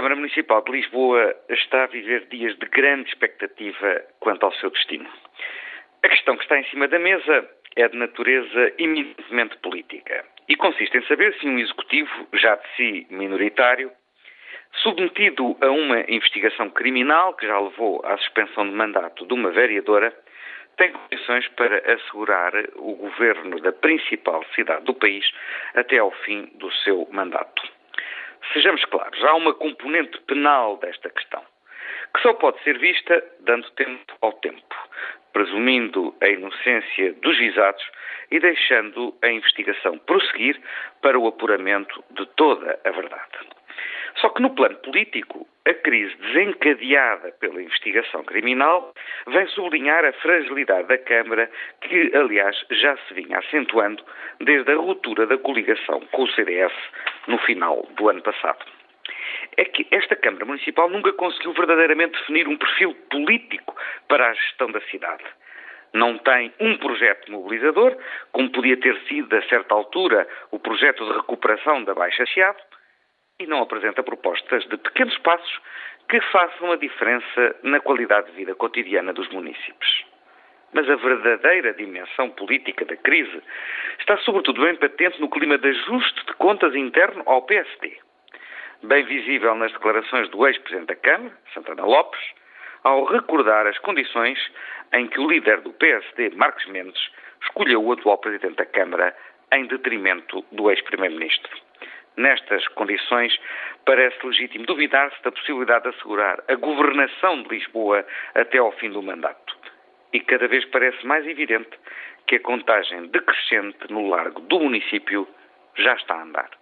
Câmara Municipal de Lisboa está a viver dias de grande expectativa quanto ao seu destino. A questão que está em cima da mesa é de natureza eminentemente política e consiste em saber se um executivo, já de si minoritário, submetido a uma investigação criminal que já levou à suspensão de mandato de uma vereadora, tem condições para assegurar o governo da principal cidade do país até ao fim do seu mandato. Sejamos claros, há uma componente penal desta questão, que só pode ser vista dando tempo ao tempo, presumindo a inocência dos visados e deixando a investigação prosseguir para o apuramento de toda a verdade. Só que no plano político, a crise desencadeada pela investigação criminal vem sublinhar a fragilidade da Câmara, que, aliás, já se vinha acentuando desde a ruptura da coligação com o CDS no final do ano passado. É que esta Câmara Municipal nunca conseguiu verdadeiramente definir um perfil político para a gestão da cidade não tem um projeto mobilizador, como podia ter sido, a certa altura, o projeto de recuperação da Baixa Chiado, e não apresenta propostas de pequenos passos que façam a diferença na qualidade de vida cotidiana dos municípios. Mas a verdadeira dimensão política da crise está sobretudo bem patente no clima de ajuste de contas interno ao PSD. Bem visível nas declarações do ex-presidente da Câmara, Santana Lopes, ao recordar as condições em que o líder do PSD, Marcos Mendes, escolheu o atual presidente da Câmara em detrimento do ex-primeiro-ministro. Nestas condições, parece legítimo duvidar-se da possibilidade de assegurar a governação de Lisboa até ao fim do mandato. E cada vez parece mais evidente que a contagem decrescente no largo do município já está a andar.